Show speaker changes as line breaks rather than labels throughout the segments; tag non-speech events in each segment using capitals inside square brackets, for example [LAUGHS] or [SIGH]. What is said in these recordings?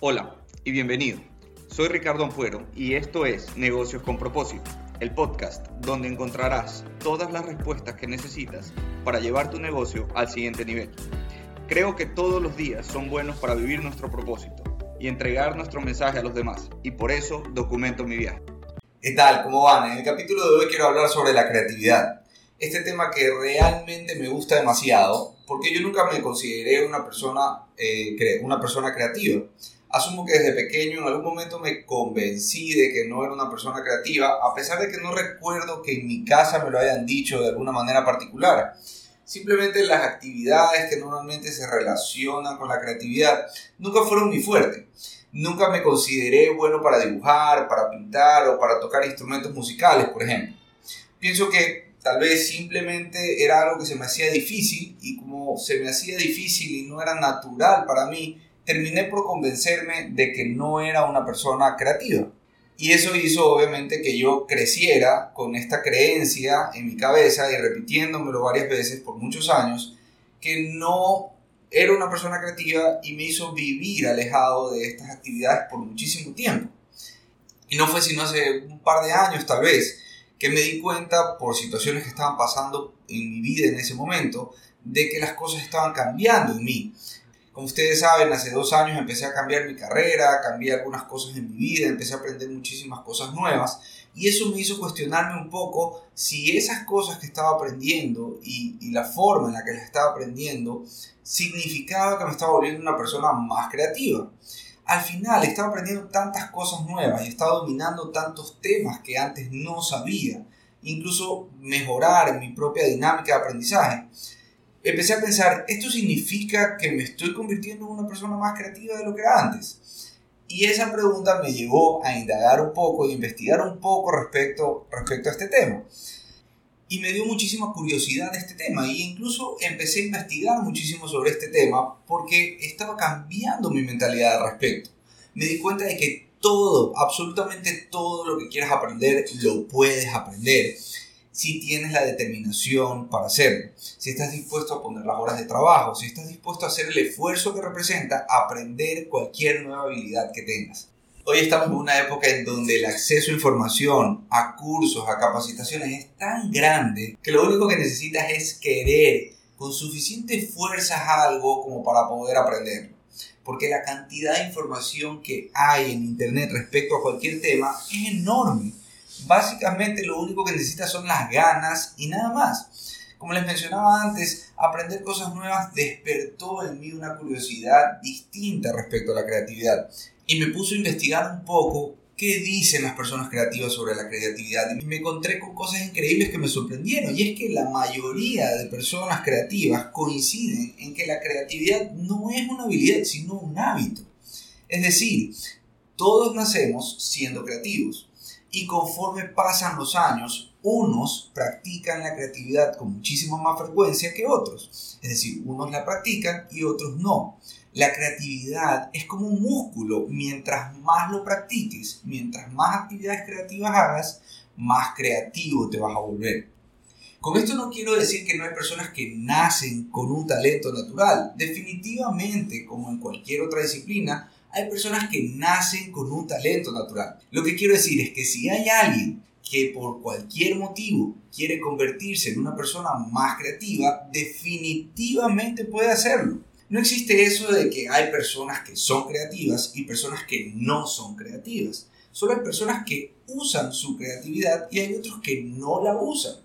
Hola y bienvenido. Soy Ricardo Ampuero y esto es Negocios con propósito, el podcast donde encontrarás todas las respuestas que necesitas para llevar tu negocio al siguiente nivel. Creo que todos los días son buenos para vivir nuestro propósito y entregar nuestro mensaje a los demás y por eso documento mi viaje.
¿Qué tal? ¿Cómo van? En el capítulo de hoy quiero hablar sobre la creatividad. Este tema que realmente me gusta demasiado porque yo nunca me consideré una persona, eh, una persona creativa. Asumo que desde pequeño en algún momento me convencí de que no era una persona creativa, a pesar de que no recuerdo que en mi casa me lo hayan dicho de alguna manera particular. Simplemente las actividades que normalmente se relacionan con la creatividad nunca fueron mi fuerte. Nunca me consideré bueno para dibujar, para pintar o para tocar instrumentos musicales, por ejemplo. Pienso que tal vez simplemente era algo que se me hacía difícil y como se me hacía difícil y no era natural para mí, terminé por convencerme de que no era una persona creativa. Y eso hizo obviamente que yo creciera con esta creencia en mi cabeza y repitiéndomelo varias veces por muchos años, que no era una persona creativa y me hizo vivir alejado de estas actividades por muchísimo tiempo. Y no fue sino hace un par de años tal vez que me di cuenta por situaciones que estaban pasando en mi vida en ese momento de que las cosas estaban cambiando en mí como ustedes saben, hace dos años empecé a cambiar mi carrera, cambié algunas cosas en mi vida, empecé a aprender muchísimas cosas nuevas. Y eso me hizo cuestionarme un poco si esas cosas que estaba aprendiendo y, la forma en la que las estaba aprendiendo significaba que me estaba volviendo una persona más creativa. Al final estaba aprendiendo tantas cosas nuevas y estaba dominando tantos temas que antes no sabía, incluso mejorar mi propia dinámica de aprendizaje empecé a pensar, ¿esto significa que me estoy convirtiendo en una persona más creativa de lo que era antes? Y esa pregunta me llevó a indagar un poco e investigar un poco respecto, respecto a este tema. Y me dio muchísima curiosidad este tema. Y incluso empecé a investigar muchísimo sobre este tema porque estaba cambiando mi mentalidad al respecto. Me di cuenta de que todo, absolutamente todo lo que quieras aprender, lo puedes aprender si tienes la determinación para hacerlo, si estás dispuesto a poner las horas de trabajo, si estás dispuesto a hacer el esfuerzo que representa aprender cualquier nueva habilidad que tengas. Hoy estamos en una época en donde el acceso a información, a cursos, a capacitaciones es tan grande que lo único que necesitas es querer con suficiente fuerza algo como para poder aprenderlo. Porque la cantidad de información que hay en Internet respecto a cualquier tema es enorme básicamente lo único que necesitas son las ganas y nada más. Como les mencionaba antes, aprender cosas nuevas despertó en mí una curiosidad distinta respecto a la creatividad y me puso a investigar un poco qué dicen las personas creativas sobre la creatividad y me encontré con cosas increíbles que me sorprendieron y es que la mayoría de personas creativas coinciden en que la creatividad no es una habilidad sino un hábito. Es decir, todos nacemos siendo creativos y conforme pasan los años, unos practican la creatividad con muchísima más frecuencia que otros. Es decir, unos la practican y otros no. La creatividad es como un músculo. Mientras más lo practiques, mientras más actividades creativas hagas, más creativo te vas a volver. Con esto no quiero decir que no hay personas que nacen con un talento natural. Definitivamente, como en cualquier otra disciplina, hay personas que nacen con un talento natural. Lo que quiero decir es que si hay alguien que por cualquier motivo quiere convertirse en una persona más creativa, definitivamente puede hacerlo. No existe eso de que hay personas que son creativas y personas que no son creativas. Solo hay personas que usan su creatividad y hay otros que no la usan.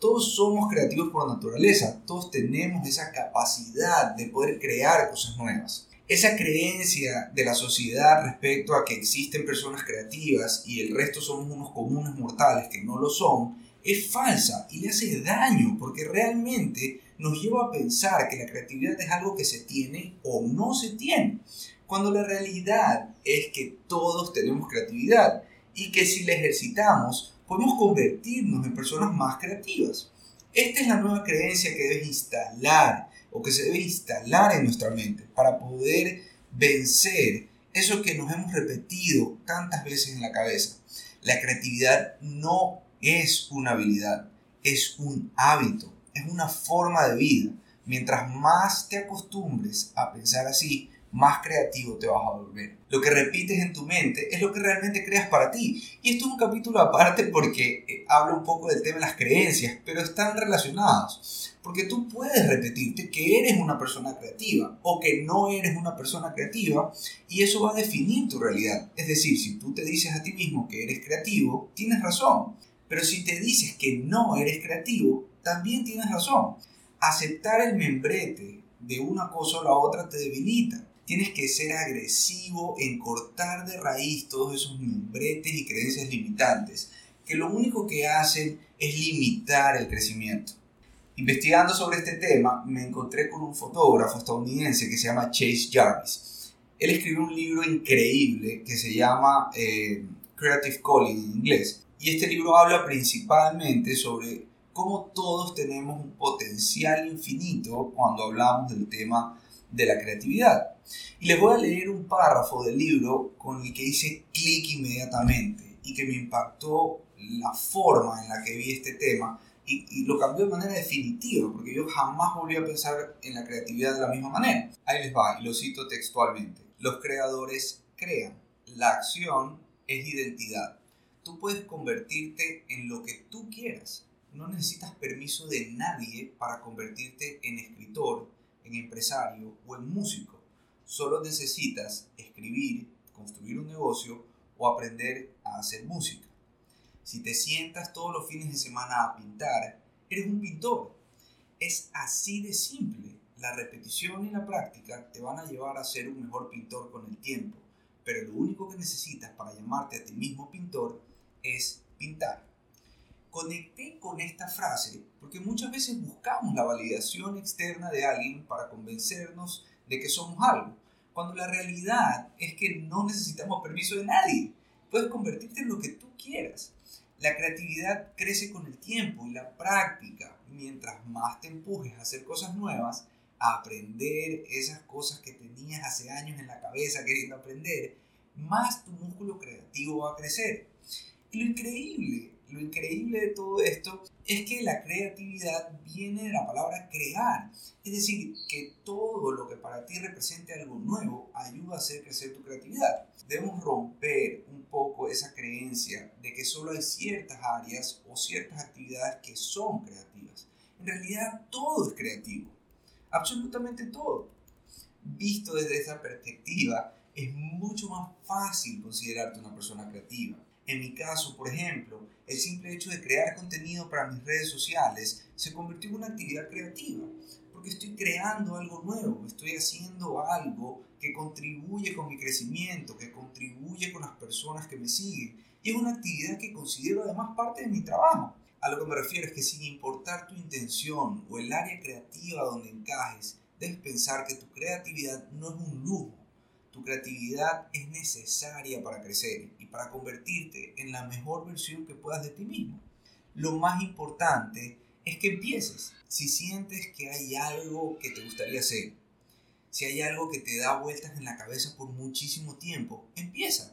Todos somos creativos por naturaleza, todos tenemos esa capacidad de poder crear cosas nuevas esa creencia de la sociedad respecto a que existen personas creativas y el resto somos unos comunes mortales que no lo son, es falsa y le hace daño porque realmente nos lleva a pensar que la creatividad es algo que se tiene o no se tiene, cuando la realidad es que todos tenemos creatividad y que si la ejercitamos podemos convertirnos en personas más creativas. Esta es la nueva creencia que debes instalar o que se debe instalar en nuestra mente para poder vencer eso que nos hemos repetido tantas veces en la cabeza. La creatividad no es una habilidad, es un hábito, es una forma de vida. Mientras más te acostumbres a pensar así, más creativo te vas a volver. Lo que repites en tu mente es lo que realmente creas para ti. Y esto es un capítulo aparte porque eh, habla un poco del tema de las creencias, pero están relacionados. Porque tú puedes repetirte que eres una persona creativa o que no eres una persona creativa y eso va a definir tu realidad. Es decir, si tú te dices a ti mismo que eres creativo, tienes razón. Pero si te dices que no eres creativo, también tienes razón. Aceptar el membrete de una cosa o la otra te debilita. Tienes que ser agresivo en cortar de raíz todos esos membretes y creencias limitantes, que lo único que hacen es limitar el crecimiento. Investigando sobre este tema, me encontré con un fotógrafo estadounidense que se llama Chase Jarvis. Él escribió un libro increíble que se llama eh, Creative Calling en inglés. Y este libro habla principalmente sobre cómo todos tenemos un potencial infinito cuando hablamos del tema de la creatividad. Y les voy a leer un párrafo del libro con el que hice clic inmediatamente y que me impactó la forma en la que vi este tema y, lo cambió de manera definitiva, porque yo jamás volví a pensar en la creatividad de la misma manera. Ahí les va, y lo cito textualmente. Los creadores crean. La acción es identidad. Tú puedes convertirte en lo que tú quieras no necesitas permiso de nadie para convertirte en escritor, en empresario o en músico. Solo necesitas escribir, construir un negocio o aprender a hacer música. Si te sientas todos los fines de semana a pintar, eres un pintor. Es así de simple. La repetición y la práctica te van a llevar a ser un mejor pintor con el tiempo, pero lo único que necesitas para llamarte a ti mismo pintor es pintar conecté con esta frase porque muchas veces buscamos la validación externa de alguien para convencernos de que somos algo, cuando la realidad es que no necesitamos permiso de nadie. Puedes convertirte en lo que tú quieras. La creatividad crece con el tiempo y la práctica. Mientras más te empujes a hacer cosas nuevas, a aprender esas cosas que tenías hace años en la cabeza queriendo aprender, más tu músculo creativo va a crecer. Y lo increíble lo increíble de todo esto es que la creatividad viene de la palabra crear. Es decir, que todo lo que para ti represente algo nuevo ayuda a hacer crecer tu creatividad. Debemos romper un poco esa creencia de que solo hay ciertas áreas o ciertas actividades que son creativas. En realidad todo es creativo. Absolutamente todo. Visto desde esa perspectiva, es mucho más fácil considerarte una persona creativa. En mi caso, por ejemplo, el simple hecho de crear contenido para mis redes sociales se convirtió en una actividad creativa, porque estoy creando algo nuevo, estoy haciendo algo que contribuye con mi crecimiento, que contribuye con las personas que me siguen, y es una actividad que considero además parte de mi trabajo. A lo que me refiero es que sin importar tu intención o el área creativa donde encajes, debes pensar que tu creatividad no es un lujo, tu creatividad es necesaria para crecer y para convertirte en la mejor versión que puedas de ti mismo. Lo más importante es que empieces. Si sientes que hay algo que te gustaría hacer, si hay algo que te da vueltas en la cabeza por muchísimo tiempo, empieza.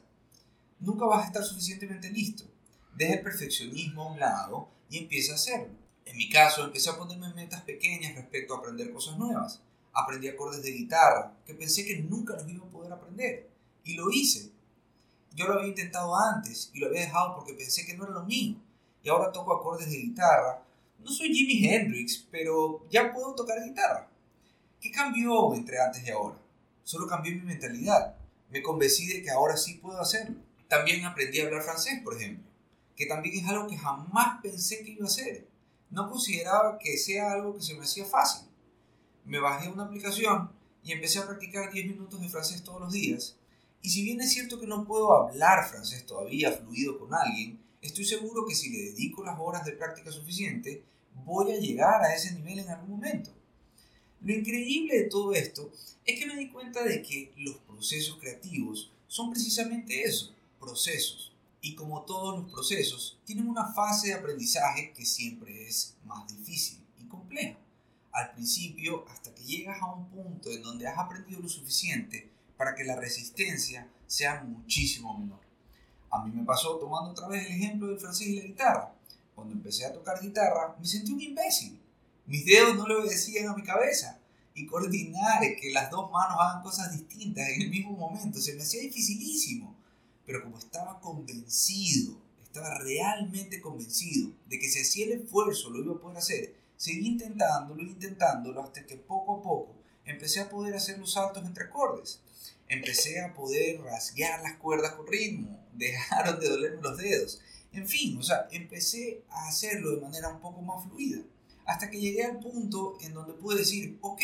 Nunca vas a estar suficientemente listo. Deja el perfeccionismo a un lado y empieza a hacerlo. En mi caso, empecé a ponerme metas pequeñas respecto a aprender cosas nuevas aprendí acordes de guitarra, que pensé que nunca los iba a Y lo hice. Yo lo había intentado antes y lo había dejado porque pensé que no era lo mío. Y ahora toco acordes de guitarra. No soy Jimi Hendrix, pero ya puedo tocar guitarra. ¿Qué cambió entre antes y ahora? Solo cambió mi mentalidad. Me convencí de que ahora sí puedo hacerlo. También aprendí a hablar francés, por ejemplo, que también es algo que jamás pensé que iba a hacer. No consideraba que sea algo que se me hacía fácil me bajé una aplicación y empecé a practicar 10 minutos de francés todos los días. Y si bien es cierto que no puedo hablar francés todavía fluido con alguien, estoy seguro que si le dedico las horas de práctica suficiente, voy a llegar a ese nivel en algún momento. Lo increíble de todo esto es que me di cuenta de que los procesos creativos son precisamente eso, procesos. Y como todos los procesos, tienen una fase de aprendizaje que siempre es más difícil y compleja al principio hasta que llegas a un punto en donde has aprendido lo suficiente para que la resistencia sea muchísimo menor. A mí me pasó tomando otra vez el ejemplo del francés y la guitarra. Cuando empecé a tocar guitarra me sentí un imbécil. Mis dedos no le obedecían a mi cabeza. y coordinar que las dos manos hagan cosas distintas en el mismo momento. Se me hacía dificilísimo. Pero como estaba convencido, estaba realmente convencido de que si hacía el esfuerzo lo iba a poder hacer, seguí intentándolo, intentándolo, hasta que poco a poco empecé a poder hacer los saltos entre acordes. Empecé a poder rasguear las cuerdas con ritmo, [LAUGHS] dejaron de dolerme los dedos. En fin, o sea, empecé a hacerlo de manera un poco más fluida. Hasta que llegué al punto en donde pude decir, ok,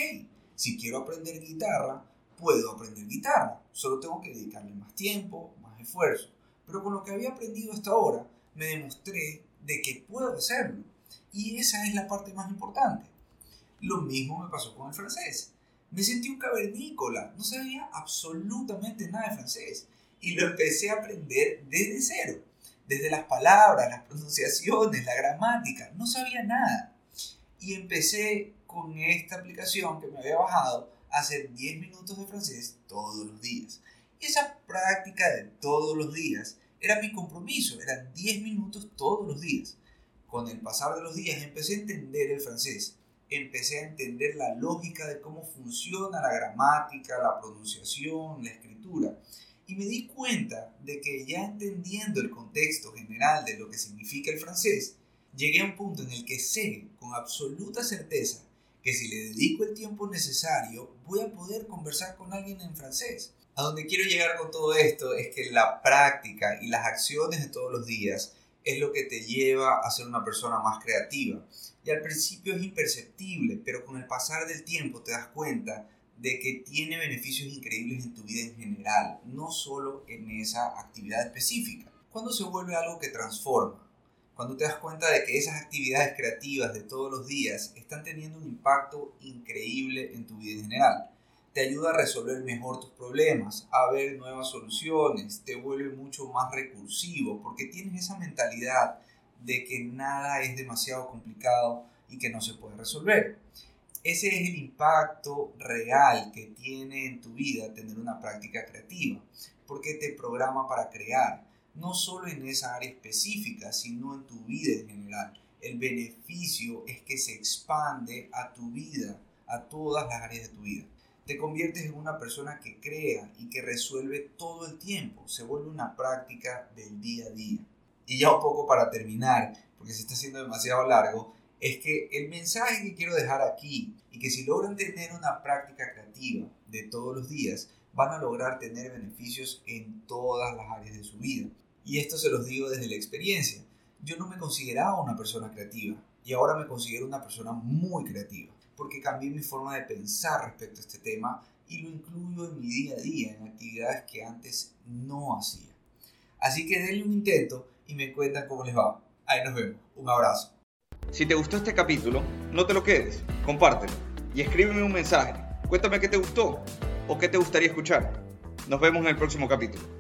si quiero aprender guitarra, puedo aprender guitarra. Solo tengo que dedicarle más tiempo, más esfuerzo. Pero con lo que había aprendido hasta ahora, me demostré de que puedo hacerlo. Y esa es la parte más importante. Lo mismo me pasó con el francés. Me sentí un cavernícola, no sabía absolutamente nada de francés. Y lo empecé a aprender desde cero. Desde las palabras, las pronunciaciones, la gramática. No sabía nada y empecé con esta aplicación que me había bajado a hacer 10 minutos de francés todos los días. Y esa práctica de todos los días era mi compromiso, eran 10 minutos todos los días. Con el pasar de los días empecé a entender el francés, empecé a entender la lógica de cómo funciona la gramática, la pronunciación, la escritura. Y me di cuenta de que ya entendiendo el contexto general de lo que significa el francés, llegué a un punto en el que sé con absoluta certeza que si le dedico el tiempo necesario voy a poder conversar con alguien en francés. A donde quiero llegar con todo esto es que la práctica y las acciones de todos los días es lo que te lleva a ser una persona más creativa. Y al principio es imperceptible, pero con el pasar del tiempo te das cuenta de que tiene beneficios increíbles en tu vida en general, no solo en esa actividad específica. Cuando se vuelve algo que transforma, cuando te das cuenta de que esas actividades creativas de todos los días están teniendo un impacto increíble en tu vida en general. Te ayuda a resolver mejor tus problemas, a ver nuevas soluciones, te vuelve mucho más recursivo porque tienes esa mentalidad de que nada es demasiado complicado y que no se puede resolver. Ese es el impacto real que tiene en tu vida tener una práctica creativa, porque te programa para crear, no solo en esa área específica, sino en tu vida en general. El beneficio es que se expande a tu vida, a todas las áreas de tu vida. Te conviertes en una persona que crea y que resuelve todo el tiempo. Se vuelve una práctica del día a día. Y ya un poco para terminar, porque se está haciendo demasiado largo, es que el mensaje que quiero dejar aquí y que si logran tener una práctica creativa de todos los días, van a lograr tener beneficios en todas las áreas de su vida. Y esto se los digo desde la experiencia. Yo no me consideraba una persona creativa y ahora me considero una persona muy creativa porque cambié mi forma de pensar respecto a este tema y lo incluyo en mi día a día, en actividades que antes no hacía. Así que denle un intento y me cuentan cómo les va. Ahí nos vemos. Un abrazo.
Si te gustó este capítulo, no te lo quedes, compártelo y escríbeme un mensaje. Cuéntame qué te gustó o qué te gustaría escuchar. Nos vemos en el próximo capítulo.